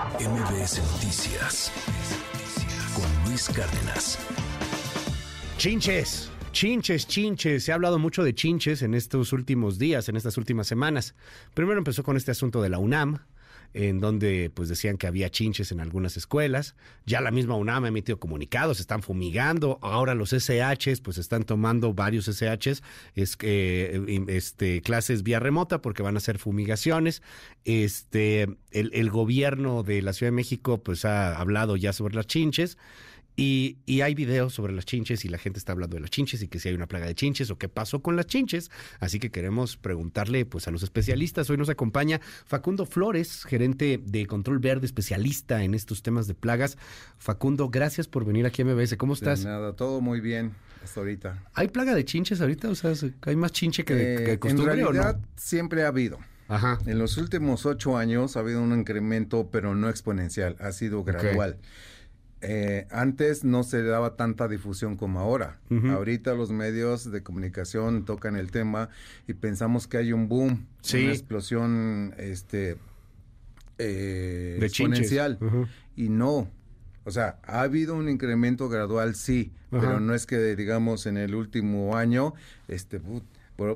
MBS Noticias con Luis Cárdenas. Chinches, chinches, chinches. Se ha hablado mucho de chinches en estos últimos días, en estas últimas semanas. Primero empezó con este asunto de la UNAM, en donde pues decían que había chinches en algunas escuelas. Ya la misma UNAM ha emitido comunicados, están fumigando. Ahora los SHs pues están tomando varios SHs, es que este clases vía remota porque van a hacer fumigaciones. Este el, el gobierno de la Ciudad de México pues ha hablado ya sobre las chinches. Y, y, hay videos sobre las chinches y la gente está hablando de las chinches y que si hay una plaga de chinches o qué pasó con las chinches. Así que queremos preguntarle pues a los especialistas. Hoy nos acompaña Facundo Flores, gerente de Control Verde, especialista en estos temas de plagas. Facundo, gracias por venir aquí a MBS. ¿Cómo estás? De nada, todo muy bien hasta ahorita. ¿Hay plaga de chinches ahorita? O sea, ¿hay más chinche que, de, que de costumbre en realidad, o no? siempre ha habido. Ajá. En los últimos ocho años ha habido un incremento, pero no exponencial, ha sido gradual. Okay. Eh, antes no se daba tanta difusión como ahora. Uh -huh. Ahorita los medios de comunicación tocan el tema y pensamos que hay un boom, sí. una explosión este, eh, de exponencial. Uh -huh. Y no. O sea, ha habido un incremento gradual, sí, uh -huh. pero no es que, digamos, en el último año, este,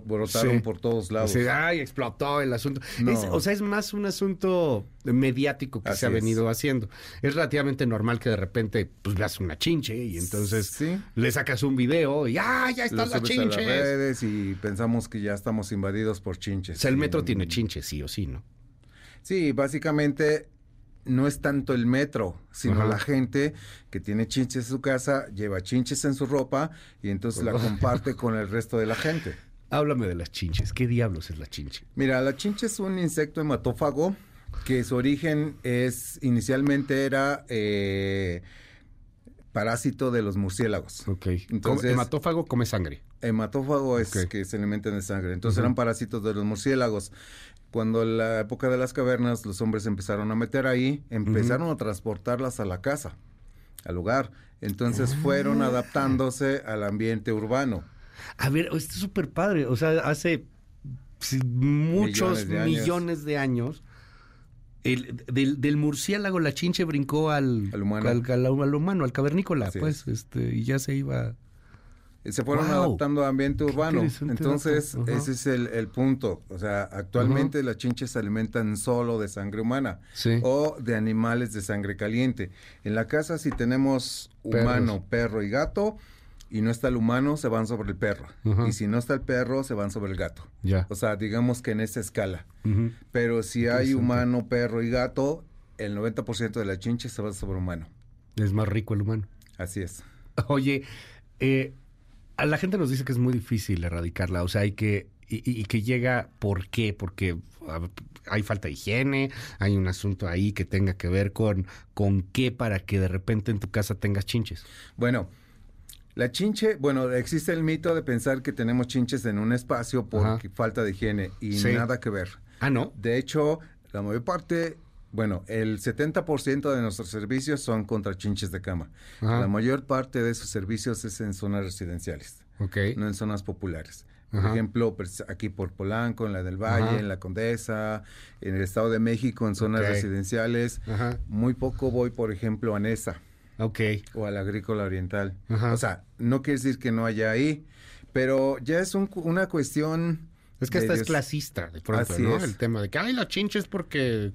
brotaron sí. por todos lados. Sí, ay, explotó el asunto. No. Es, o sea, es más un asunto mediático que Así se ha venido es. haciendo. Es relativamente normal que de repente pues veas una chinche y entonces sí. le sacas un video y ¡ah, ya están las chinches! A las redes y pensamos que ya estamos invadidos por chinches. O sea, el metro tiene chinches, sí o sí, ¿no? Sí, básicamente no es tanto el metro, sino Ajá. la gente que tiene chinches en su casa, lleva chinches en su ropa y entonces la comparte con el resto de la gente. Háblame de las chinches. ¿Qué diablos es la chinche? Mira, la chinche es un insecto hematófago que su origen es inicialmente era eh, parásito de los murciélagos. Ok. Entonces, hematófago come sangre. Hematófago es okay. que se alimentan de sangre. Entonces uh -huh. eran parásitos de los murciélagos. Cuando en la época de las cavernas los hombres empezaron a meter ahí, empezaron uh -huh. a transportarlas a la casa, al hogar. Entonces -huh. fueron adaptándose al ambiente urbano. A ver, esto es súper padre. O sea, hace muchos millones de años, millones de años el, del, del, murciélago la chinche brincó al, al humano, al, al, al, humano, al cavernícola, Así pues, es. este, y ya se iba. Se fueron wow. adaptando a ambiente urbano. Entonces, uh -huh. ese es el, el, punto. O sea, actualmente uh -huh. las chinches se alimentan solo de sangre humana sí. o de animales de sangre caliente. En la casa, si tenemos humano, Perros. perro y gato, y no está el humano, se van sobre el perro. Uh -huh. Y si no está el perro, se van sobre el gato. Ya. O sea, digamos que en esa escala. Uh -huh. Pero si hay humano, perro y gato, el 90% de la chinche se va sobre humano. Es más rico el humano. Así es. Oye, eh, a la gente nos dice que es muy difícil erradicarla. O sea, hay que... Y, y que llega, ¿por qué? Porque hay falta de higiene, hay un asunto ahí que tenga que ver con, con qué para que de repente en tu casa tengas chinches. Bueno, la chinche, bueno, existe el mito de pensar que tenemos chinches en un espacio por Ajá. falta de higiene y sí. nada que ver. Ah, no. De hecho, la mayor parte, bueno, el 70% de nuestros servicios son contra chinches de cama. Ajá. La mayor parte de esos servicios es en zonas residenciales, okay. no en zonas populares. Por Ajá. ejemplo, pues, aquí por Polanco, en la del Valle, Ajá. en la Condesa, en el Estado de México, en zonas okay. residenciales. Muy poco voy, por ejemplo, a Nesa. Ok. O al agrícola oriental. Ajá. O sea, no quiere decir que no haya ahí, pero ya es un, una cuestión... Es que esta es clasista, de pronto, Así ¿no? Es. El tema de que, ay, la chinche es porque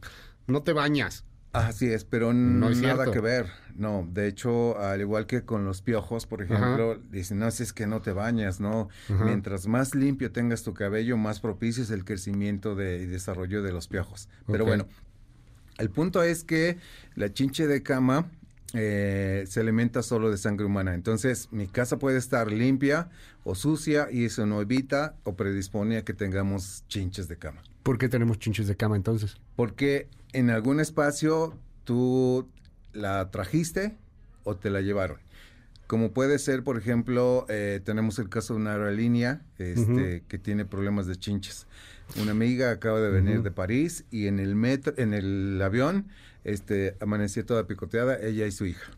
no te bañas. Así es, pero no es nada cierto. que ver. No, de hecho, al igual que con los piojos, por ejemplo, Ajá. dicen, no, si es que no te bañas, ¿no? Ajá. Mientras más limpio tengas tu cabello, más propicio es el crecimiento de, y desarrollo de los piojos. Pero okay. bueno, el punto es que la chinche de cama eh, se alimenta solo de sangre humana. Entonces, mi casa puede estar limpia o sucia y eso no evita o predispone a que tengamos chinches de cama. ¿Por qué tenemos chinches de cama entonces? Porque en algún espacio tú la trajiste o te la llevaron. Como puede ser, por ejemplo, eh, tenemos el caso de una aerolínea este, uh -huh. que tiene problemas de chinches. Una amiga acaba de venir uh -huh. de París y en el metro, en el avión, este, amaneció toda picoteada, ella y su hija.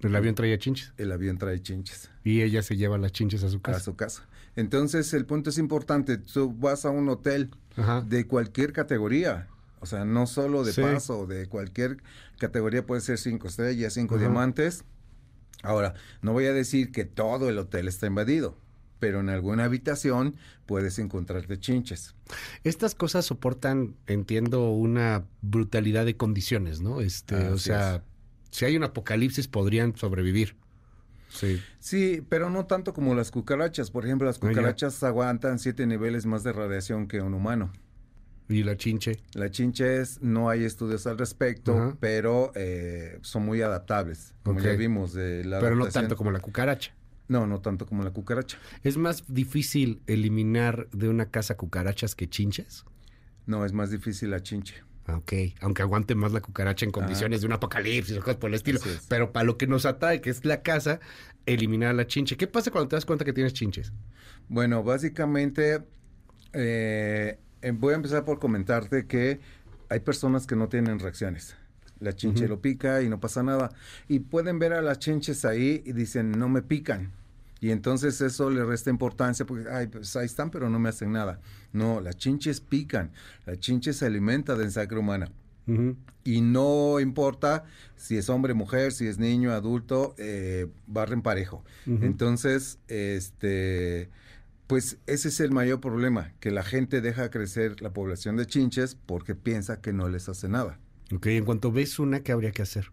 ¿El avión traía chinches? El avión trae chinches. Y ella se lleva las chinches a su casa. A su casa. Entonces, el punto es importante. Tú vas a un hotel Ajá. de cualquier categoría. O sea, no solo de paso, de cualquier categoría puede ser cinco estrellas, cinco diamantes. Ahora, no voy a decir que todo el hotel está invadido, pero en alguna habitación puedes encontrarte chinches. Estas cosas soportan, entiendo, una brutalidad de condiciones, ¿no? Este, o sea, si hay un apocalipsis podrían sobrevivir. Sí. Sí, pero no tanto como las cucarachas. Por ejemplo, las ah, cucarachas aguantan siete niveles más de radiación que un humano. ¿Y la chinche? La chinche es, no hay estudios al respecto, pero eh, son muy adaptables, como ya vimos de la Pero no tanto como la cucaracha. No, no tanto como la cucaracha. ¿Es más difícil eliminar de una casa cucarachas que chinches? No, es más difícil la chinche. Ah, ok, aunque aguante más la cucaracha en condiciones de un apocalipsis o cosas por el estilo. Pero para lo que nos atrae, que es la casa, eliminar la chinche. ¿Qué pasa cuando te das cuenta que tienes chinches? Bueno, básicamente eh, Em, voy a empezar por comentarte que hay personas que no tienen reacciones. La chinche lo pica y no pasa nada. Y pueden ver a las chinches ahí y dicen, no me pican. Y entonces eso le resta importancia porque, ay, pues ahí están, pero no me hacen nada. No, las chinches pican. La chinche se alimenta de sangre humana. Y no importa si es hombre, mujer, si es niño, adulto, eh, barren parejo. Entonces, este pues ese es el mayor problema, que la gente deja crecer la población de chinches porque piensa que no les hace nada. Ok, en cuanto ves una, ¿qué habría que hacer?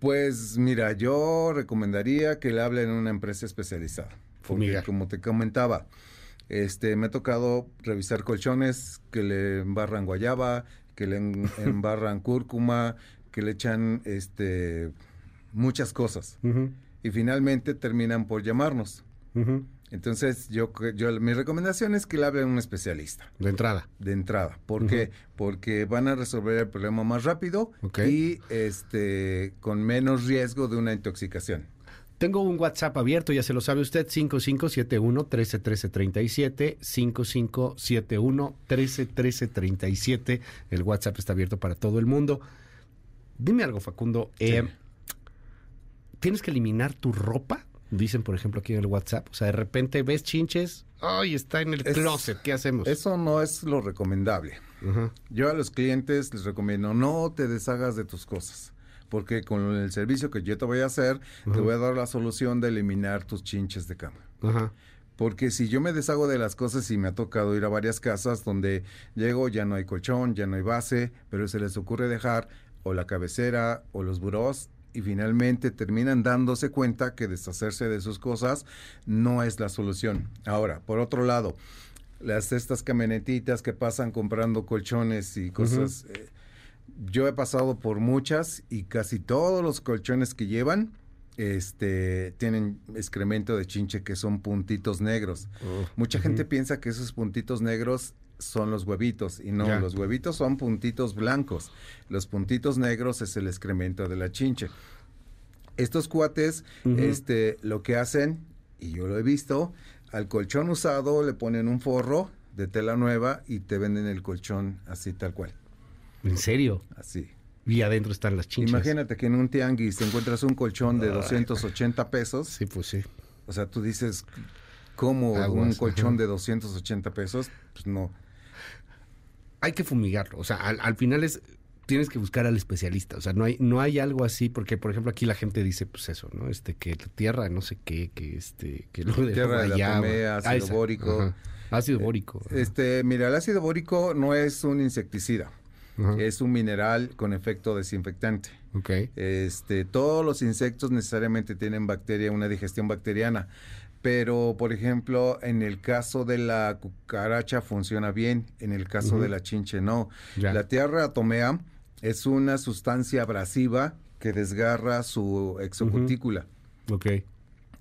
Pues mira, yo recomendaría que le hablen a una empresa especializada. Porque como te comentaba, este, me ha tocado revisar colchones que le embarran guayaba, que le embarran cúrcuma, que le echan este, muchas cosas. Y finalmente terminan por llamarnos. Entonces, yo, yo mi recomendación es que le hablen a un especialista. De entrada. De entrada. ¿Por qué? Porque van a resolver el problema más rápido y este con menos riesgo de una intoxicación. Tengo un WhatsApp abierto, ya se lo sabe usted, 5571-131337, 5571-131337. El WhatsApp está abierto para todo el mundo. Dime algo, Facundo. Eh, ¿Tienes que eliminar tu ropa dicen, por ejemplo, aquí en el WhatsApp. O sea, de repente ves chinches, ¡ay, está en el closet! ¿Qué hacemos? Eso no es lo recomendable. Yo a los clientes les recomiendo, no te deshagas de tus cosas. Porque con el servicio que yo te voy a hacer, te voy a dar la solución de eliminar tus chinches de cama. Porque si yo me deshago de las cosas y me ha tocado ir a varias casas donde llego, ya no hay colchón, ya no hay base, pero se les ocurre dejar o la cabecera o los burós y finalmente terminan dándose cuenta que deshacerse de sus cosas no es la solución. Ahora, por otro lado, las estas camionetitas que pasan comprando colchones y cosas, eh, yo he pasado por muchas y casi todos los colchones que llevan este tienen excremento de chinche que son puntitos negros. Oh, Mucha gente piensa que esos puntitos negros son los huevitos y no, los huevitos son puntitos blancos. Los puntitos negros es el excremento de la chinche. Estos cuates, este, lo que hacen, y yo lo he visto, al colchón usado le ponen un forro de tela nueva y te venden el colchón así tal cual. ¿En serio? Así. Y adentro están las chinchas. Imagínate que en un tianguis te encuentras un colchón de 280 pesos. Sí, pues sí. O sea, tú dices, ¿cómo un colchón de 280 pesos? Pues no hay que fumigarlo. O sea, al, final es tienes que buscar al especialista. O sea, no hay, no hay algo así, porque por ejemplo aquí la gente dice, pues eso, ¿no? Este, que la tierra, no sé qué, que este, que lo de tierra de la ácido ah, bórico. Ácido eh, bórico. Este, mira, el ácido bórico no es un insecticida. Es un mineral con efecto desinfectante. Okay. Este, todos los insectos necesariamente tienen bacteria, una digestión bacteriana pero por ejemplo en el caso de la cucaracha funciona bien, en el caso de la chinche no. La tierra atomea es una sustancia abrasiva que desgarra su exocutícula. Ok.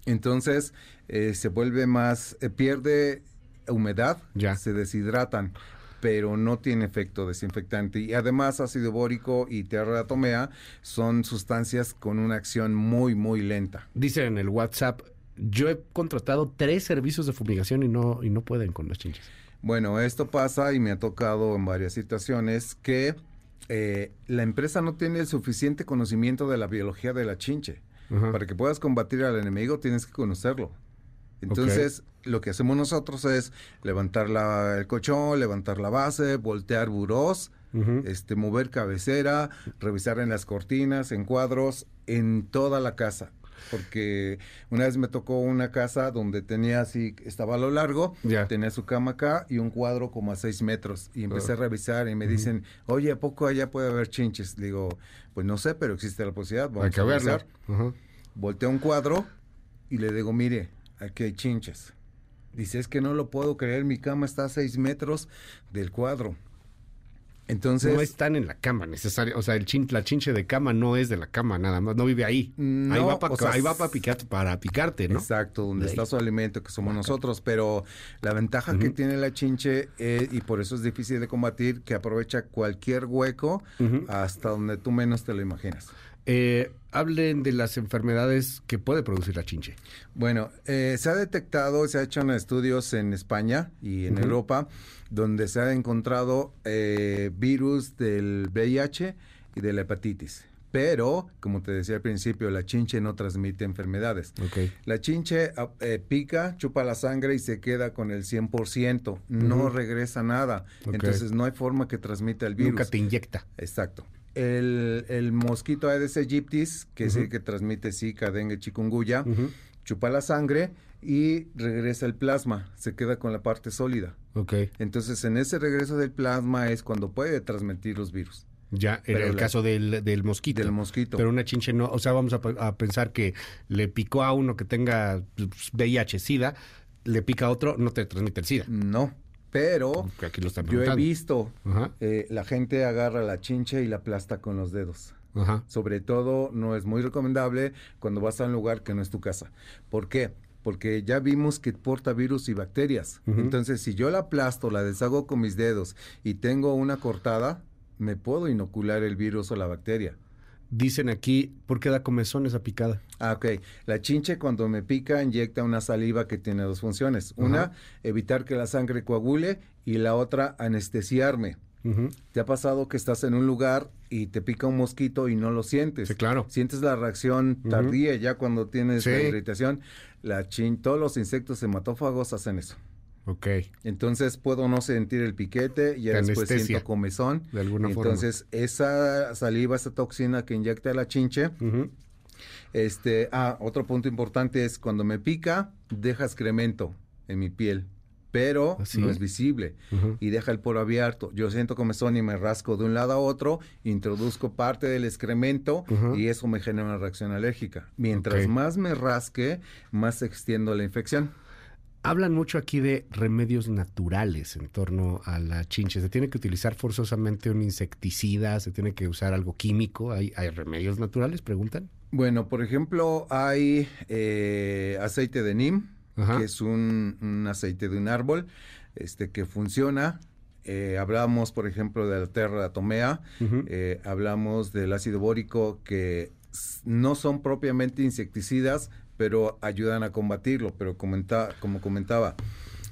Entonces eh, se vuelve más, eh, pierde humedad, ya. se deshidratan pero no tiene efecto desinfectante. Y además ácido bórico y tierra atomea son sustancias con una acción muy, muy lenta. Dice en el WhatsApp, yo he contratado tres servicios de fumigación y no, y no pueden con las chinches. Bueno, esto pasa y me ha tocado en varias situaciones que eh, la empresa no tiene el suficiente conocimiento de la biología de la chinche. Para que puedas combatir al enemigo tienes que conocerlo. Entonces, lo que hacemos nosotros es levantar la, el colchón, levantar la base, voltear burós este, mover cabecera, revisar en las cortinas, en cuadros, en toda la casa porque una vez me tocó una casa donde tenía así, estaba a lo largo, tenía su cama acá y un cuadro como a seis metros. Y empecé a revisar y me dicen, oye, ¿a poco allá puede haber chinches? digo, pues no sé, pero existe la posibilidad. Vamos hay que a revisar. Volteé un cuadro y le digo, mire, aquí hay chinches. Dice, es que no lo puedo creer, mi cama está a seis metros del cuadro. Entonces, no están en la cama necesario, o sea, el chin, la chinche de cama no es de la cama nada más, no vive ahí. ahí va para picarte, para picarte, ¿no? Exacto, donde está su alimento que somos nosotros, pero la ventaja que tiene la chinche eh, y por eso es difícil de combatir que aprovecha cualquier hueco hasta donde tú menos te lo imaginas. Eh, hablen de las enfermedades que puede producir la chinche. Bueno, eh, se ha detectado, se ha hecho estudios en España y en Europa, donde se ha encontrado eh, virus del VIH y de la hepatitis. Pero, como te decía al principio, la chinche no transmite enfermedades. La chinche ah, pica, chupa la sangre y se queda con el 100%. No regresa nada. Entonces, no hay forma que transmita el virus. Nunca te inyecta. Exacto el, el mosquito Aedes aegyptis, que es el que transmite Zika, dengue, chikungunya, chupa la sangre y regresa el plasma, se queda con la parte sólida. Okay. Entonces, en ese regreso del plasma es cuando puede transmitir los virus. Ya, en el caso del, del, mosquito. Del mosquito. Pero una chinche no, o sea, vamos a, pensar que le picó a uno que tenga pues, VIH, SIDA, le pica a otro, no te transmite el SIDA. No, pero yo he visto, eh, la gente agarra la chinche y la aplasta con los dedos. Sobre todo, no es muy recomendable cuando vas a un lugar que no es tu casa. ¿Por qué? Porque ya vimos que porta virus y bacterias. Entonces, si yo la aplasto, la deshago con mis dedos y tengo una cortada, me puedo inocular el virus o la bacteria. Dicen aquí, ¿por qué da comezón esa picada? Ah, ok. La chinche cuando me pica inyecta una saliva que tiene dos funciones. Una, evitar que la sangre coagule y la otra, anestesiarme. ¿Te ha pasado que estás en un lugar y te pica un mosquito y no lo sientes? Sí, claro. Sientes la reacción tardía ya cuando tienes la irritación. La chin, todos los insectos hematófagos hacen eso. Ok. Entonces puedo no sentir el piquete y después siento comezón. De alguna forma. Entonces esa saliva, esa toxina que inyecta la chinche. Este, ah, otro punto importante es cuando me pica, deja excremento en mi piel, pero ¿Ah, no es visible y deja el poro abierto. Yo siento comezón y me rasco de un lado a otro, introduzco parte del excremento y eso me genera una reacción alérgica. Mientras más me rasque, más extiendo la infección. Hablan mucho aquí de remedios naturales en torno a la chinche. ¿Se tiene que utilizar forzosamente un insecticida? ¿Se tiene que usar algo químico? ¿Hay, hay remedios naturales? Preguntan. Bueno, por ejemplo, hay eh, aceite de NIM, que es un, aceite de un árbol este, que funciona. Eh, hablamos, por ejemplo, de la terra tomea, eh, hablamos del ácido bórico, que no son propiamente insecticidas, pero ayudan a combatirlo. Pero como comentaba,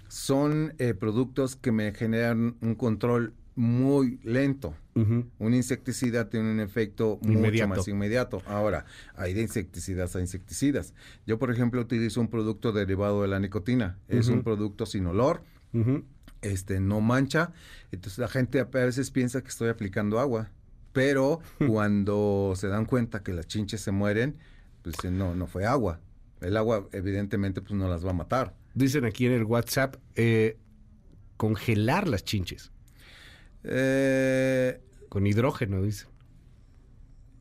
son eh, productos que me generan un control muy lento. Un insecticida tiene un efecto mucho más inmediato. Ahora, hay de insecticidas a insecticidas. Yo, por ejemplo, utilizo un producto derivado de la nicotina. Es un producto sin olor, este, no mancha. Entonces la gente a veces piensa que estoy aplicando agua. Pero cuando se dan cuenta que las chinches se mueren, pues no, no fue agua. El agua, evidentemente, pues no las va a matar. Dicen aquí en el WhatsApp, eh, congelar las chinches. Eh, Con hidrógeno, dice.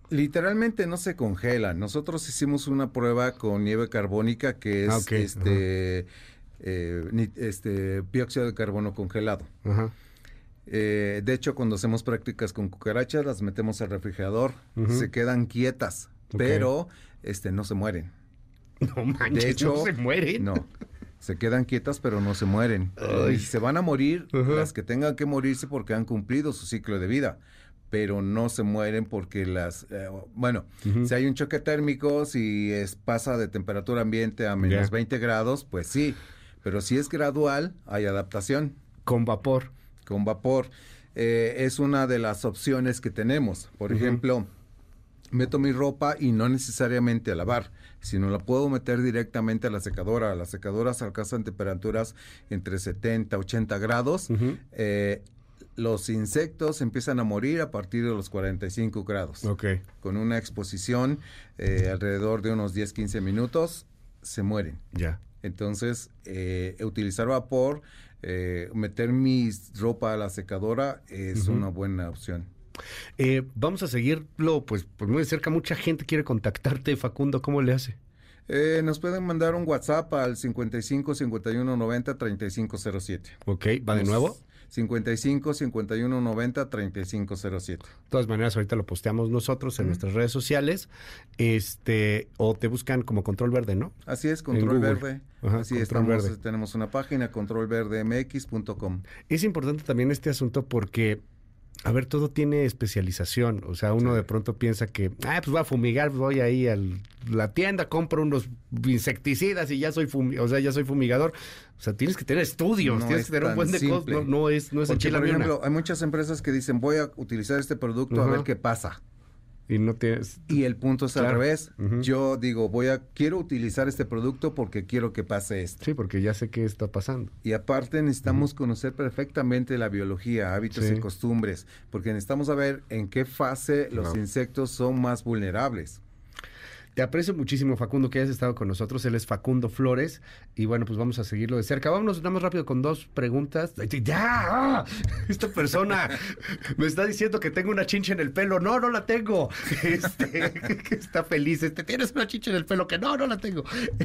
Literalmente no se congelan. Nosotros hicimos una prueba con nieve carbónica que es ah, este, eh, este dióxido de carbono congelado. de hecho, cuando hacemos prácticas con cucarachas, las metemos al refrigerador, se quedan quietas, pero este, no se mueren. No manches, de hecho, no se mueren. No. Se quedan quietas, pero no se mueren. Se van a morir las que tengan que morirse porque han cumplido su ciclo de vida. Pero no se mueren porque las... Eh, bueno, si hay un choque térmico, si es, pasa de temperatura ambiente a menos 20 grados, pues sí. Pero si es gradual, hay adaptación. Con vapor. Con vapor. Eh, es una de las opciones que tenemos. Por ejemplo, meto mi ropa y no necesariamente a lavar, sino la puedo meter directamente a la secadora. Las secadoras alcanzan temperaturas entre 70 80 grados. Eh, los insectos empiezan a morir a partir de los 45 grados. Ok. Con una exposición eh, alrededor de unos 10-15 minutos, se mueren. Ya. Entonces, eh, utilizar vapor, eh, meter mi ropa a la secadora es una buena opción. Vamos a seguirlo, pues, pues muy de cerca. Mucha gente quiere contactarte, Facundo. ¿Cómo le hace? nos pueden mandar un WhatsApp al 55 51 90 3507. Ok, ¿va de nuevo? 55 51 90 35 07. De todas maneras, ahorita lo posteamos nosotros en nuestras redes sociales. Este, o te buscan como Control Verde, ¿no? Así es, Control Verde. Así estamos, tenemos una página controlverdemx.com. Es importante también este asunto porque a ver, todo tiene especialización. O sea, uno de pronto piensa que, ah, pues voy a fumigar, voy ahí a la tienda, compro unos insecticidas y ya soy o sea, ya soy fumigador. O sea, tienes que tener estudios, tienes que tener un buen de cosas. No, es, no es Porque, por ejemplo, hay muchas empresas que dicen, voy a utilizar este producto a ver qué pasa. Y no tienes... Y el punto es al revés. Yo digo, voy a, quiero utilizar este producto porque quiero que pase esto. Sí, porque ya sé qué está pasando. Y aparte necesitamos conocer perfectamente la biología, hábitos y costumbres, porque necesitamos saber en qué fase los insectos son más vulnerables. Te aprecio muchísimo, Facundo, que hayas estado con nosotros. Él es Facundo Flores. Y bueno, pues vamos a seguirlo de cerca. Vámonos, más rápido con dos preguntas. ¡Ya! Esta persona me está diciendo que tengo una chincha en el pelo. No, no la tengo. Este, está feliz. Este, tienes una chincha en el pelo que no, no la tengo.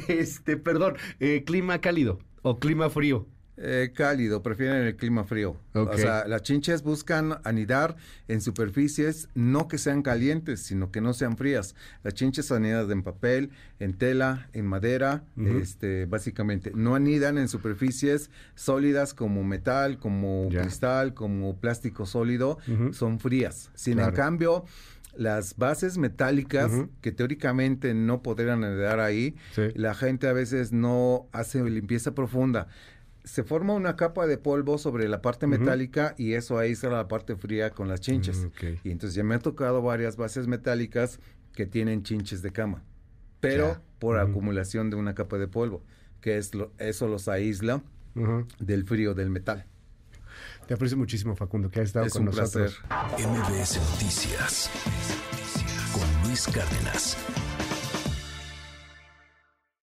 Este, perdón, eh, clima cálido o clima frío. Eh, cálido, prefieren el clima frío. O sea, las chinches buscan anidar en superficies no que sean calientes, sino que no sean frías. Las chinches anidan en papel, en tela, en madera, este, básicamente. No anidan en superficies sólidas como metal, como cristal, como plástico sólido, son frías. Sin en cambio, las bases metálicas que teóricamente no podrían anidar ahí, la gente a veces no hace limpieza profunda se forma una capa de polvo sobre la parte metálica y eso aísla la parte fría con las chinches. Mm, y entonces ya me ha tocado varias bases metálicas que tienen chinches de cama, pero por acumulación de una capa de polvo, que es lo, eso los aísla del frío del metal. Te aprecio muchísimo, Facundo, que has estado con nosotros. MBS Noticias con Luis Cárdenas.